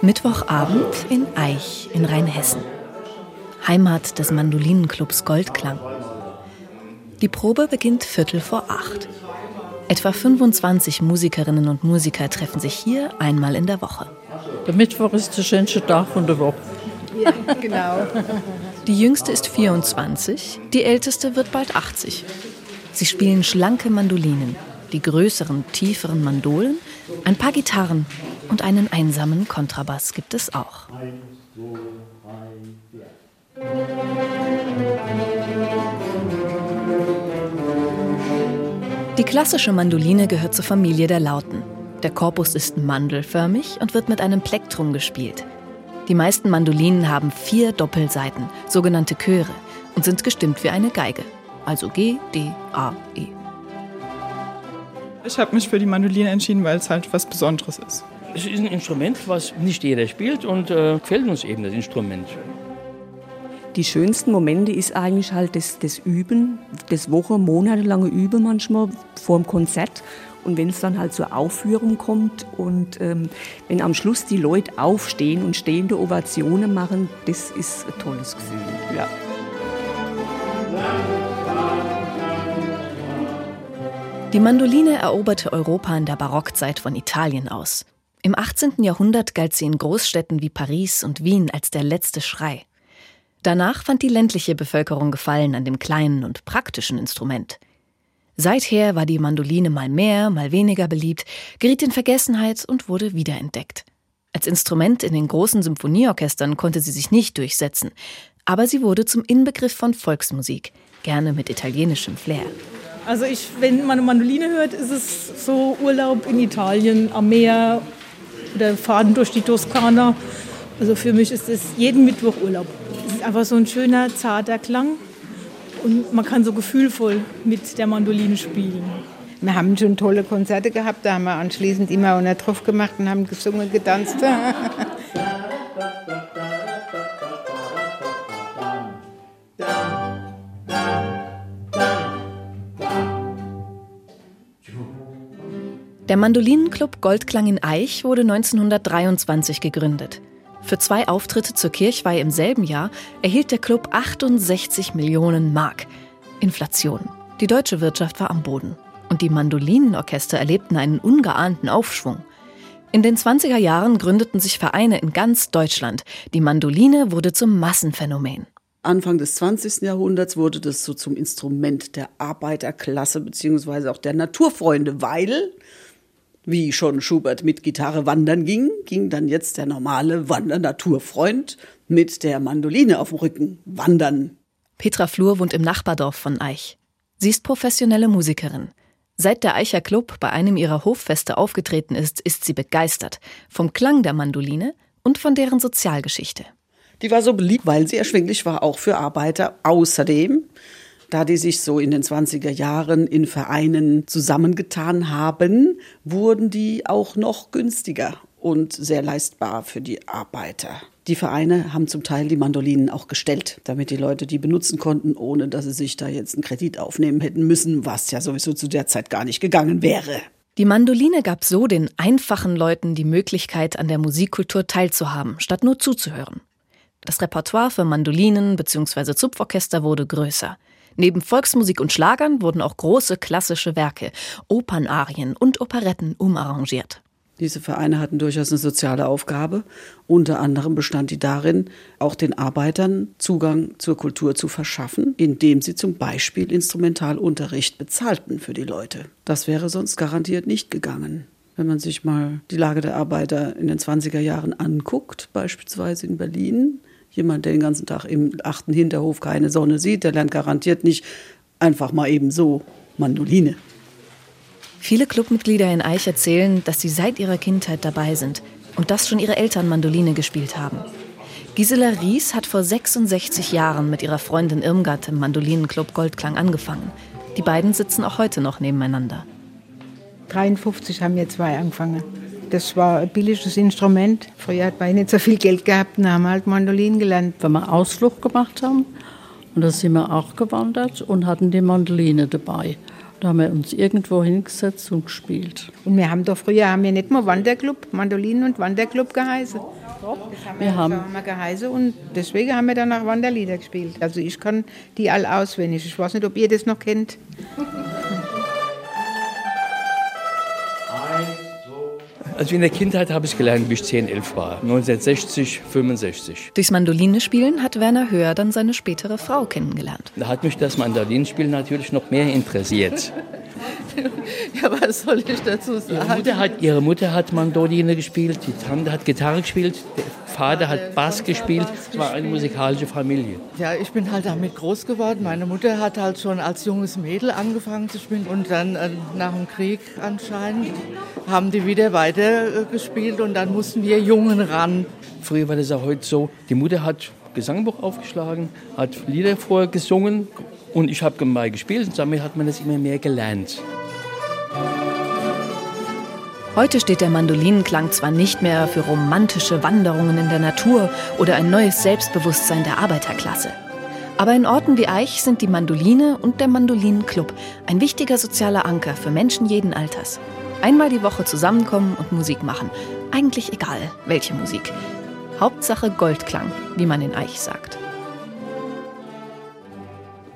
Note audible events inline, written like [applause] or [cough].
Mittwochabend in Eich in Rheinhessen. Heimat des Mandolinenclubs Goldklang. Die Probe beginnt Viertel vor acht. Etwa 25 Musikerinnen und Musiker treffen sich hier einmal in der Woche. Der Mittwoch ist der schönste Tag von der Woche. Ja, genau. Die jüngste ist 24, die älteste wird bald 80. Sie spielen schlanke Mandolinen, die größeren, tieferen Mandolen, ein paar Gitarren und einen einsamen Kontrabass gibt es auch. Die klassische Mandoline gehört zur Familie der Lauten. Der Korpus ist mandelförmig und wird mit einem Plektrum gespielt. Die meisten Mandolinen haben vier Doppelseiten, sogenannte Chöre, und sind gestimmt wie eine Geige. Also G, D, A, E. Ich habe mich für die Mandoline entschieden, weil es halt was Besonderes ist. Es ist ein Instrument, was nicht jeder spielt und äh, gefällt uns eben das Instrument. Die schönsten Momente ist eigentlich halt das, das Üben, das Woche, monatelange Üben manchmal vor dem Konzert. Und wenn es dann halt zur Aufführung kommt und ähm, wenn am Schluss die Leute aufstehen und stehende Ovationen machen, das ist ein tolles Gefühl. Ja. Die Mandoline eroberte Europa in der Barockzeit von Italien aus. Im 18. Jahrhundert galt sie in Großstädten wie Paris und Wien als der letzte Schrei. Danach fand die ländliche Bevölkerung Gefallen an dem kleinen und praktischen Instrument. Seither war die Mandoline mal mehr, mal weniger beliebt, geriet in Vergessenheit und wurde wiederentdeckt. Als Instrument in den großen Symphonieorchestern konnte sie sich nicht durchsetzen, aber sie wurde zum Inbegriff von Volksmusik, gerne mit italienischem Flair. Also ich, wenn man Mandoline hört, ist es so Urlaub in Italien am Meer oder Faden durch die Toskana. Also für mich ist es jeden Mittwoch Urlaub. Es ist einfach so ein schöner, zarter Klang und man kann so gefühlvoll mit der Mandoline spielen. Wir haben schon tolle Konzerte gehabt, da haben wir anschließend immer einen drauf gemacht und haben gesungen, getanzt. [laughs] Der Mandolinenclub Goldklang in Eich wurde 1923 gegründet. Für zwei Auftritte zur Kirchweih im selben Jahr erhielt der Club 68 Millionen Mark. Inflation. Die deutsche Wirtschaft war am Boden. Und die Mandolinenorchester erlebten einen ungeahnten Aufschwung. In den 20er Jahren gründeten sich Vereine in ganz Deutschland. Die Mandoline wurde zum Massenphänomen. Anfang des 20. Jahrhunderts wurde das so zum Instrument der Arbeiterklasse beziehungsweise auch der Naturfreunde, weil wie schon Schubert mit Gitarre wandern ging, ging dann jetzt der normale Wandernaturfreund mit der Mandoline auf dem Rücken wandern. Petra Flur wohnt im Nachbardorf von Eich. Sie ist professionelle Musikerin. Seit der Eicher Club bei einem ihrer Hoffeste aufgetreten ist, ist sie begeistert vom Klang der Mandoline und von deren Sozialgeschichte. Die war so beliebt, weil sie erschwinglich war, auch für Arbeiter. Außerdem da die sich so in den 20er Jahren in Vereinen zusammengetan haben, wurden die auch noch günstiger und sehr leistbar für die Arbeiter. Die Vereine haben zum Teil die Mandolinen auch gestellt, damit die Leute die benutzen konnten, ohne dass sie sich da jetzt einen Kredit aufnehmen hätten müssen, was ja sowieso zu der Zeit gar nicht gegangen wäre. Die Mandoline gab so den einfachen Leuten die Möglichkeit, an der Musikkultur teilzuhaben, statt nur zuzuhören. Das Repertoire für Mandolinen bzw. Zupforchester wurde größer. Neben Volksmusik und Schlagern wurden auch große klassische Werke, Opernarien und Operetten umarrangiert. Diese Vereine hatten durchaus eine soziale Aufgabe. Unter anderem bestand die darin, auch den Arbeitern Zugang zur Kultur zu verschaffen, indem sie zum Beispiel Instrumentalunterricht bezahlten für die Leute. Das wäre sonst garantiert nicht gegangen. Wenn man sich mal die Lage der Arbeiter in den 20er Jahren anguckt, beispielsweise in Berlin, Jemand, der den ganzen Tag im achten Hinterhof keine Sonne sieht, der lernt garantiert nicht einfach mal eben so Mandoline. Viele Clubmitglieder in Eich erzählen, dass sie seit ihrer Kindheit dabei sind und dass schon ihre Eltern Mandoline gespielt haben. Gisela Ries hat vor 66 Jahren mit ihrer Freundin Irmgard im Mandolinenclub Goldklang angefangen. Die beiden sitzen auch heute noch nebeneinander. 53 haben wir zwei angefangen. Das war ein billiges Instrument. Früher hat man nicht so viel Geld gehabt und haben halt Mandolin gelernt. Wenn wir Ausflug gemacht haben, und da sind wir auch gewandert und hatten die Mandoline dabei. Da haben wir uns irgendwo hingesetzt und gespielt. Und wir haben doch früher haben wir nicht mal Wanderclub, Mandolinen und Wanderclub geheißen. Doch, das haben wir, Wir haben- haben wir geheißen und deswegen haben wir dann auch Wanderlieder gespielt. Also ich kann die all auswendig. Ich weiß nicht, ob ihr das noch kennt. Also in der Kindheit habe ich gelernt, wie ich 10, 11 war. 1960, 65. Durchs Mandolinespielen hat Werner Höher dann seine spätere Frau kennengelernt. Da hat mich das Mandolinenspiel natürlich noch mehr interessiert. [laughs] Ja, was soll ich dazu Ihre Mutter hat, ihre Mutter hat Mandoline gespielt, die Tante hat Gitarre gespielt, der Vater hat Bass gespielt. Es war eine musikalische Familie. Ja, ich bin halt damit groß geworden. Meine Mutter hat halt schon als junges Mädel angefangen zu spielen und dann äh, nach dem Krieg anscheinend haben die wieder weiter äh, gespielt und dann mussten wir Jungen ran. Früher war das auch heute so, die Mutter hat Gesangbuch aufgeschlagen, hat Lieder vorgesungen und ich habe mal gespielt und damit hat man das immer mehr gelernt. Heute steht der Mandolinenklang zwar nicht mehr für romantische Wanderungen in der Natur oder ein neues Selbstbewusstsein der Arbeiterklasse. Aber in Orten wie Eich sind die Mandoline und der Mandolinenclub ein wichtiger sozialer Anker für Menschen jeden Alters. Einmal die Woche zusammenkommen und Musik machen. Eigentlich egal, welche Musik. Hauptsache Goldklang, wie man in Eich sagt.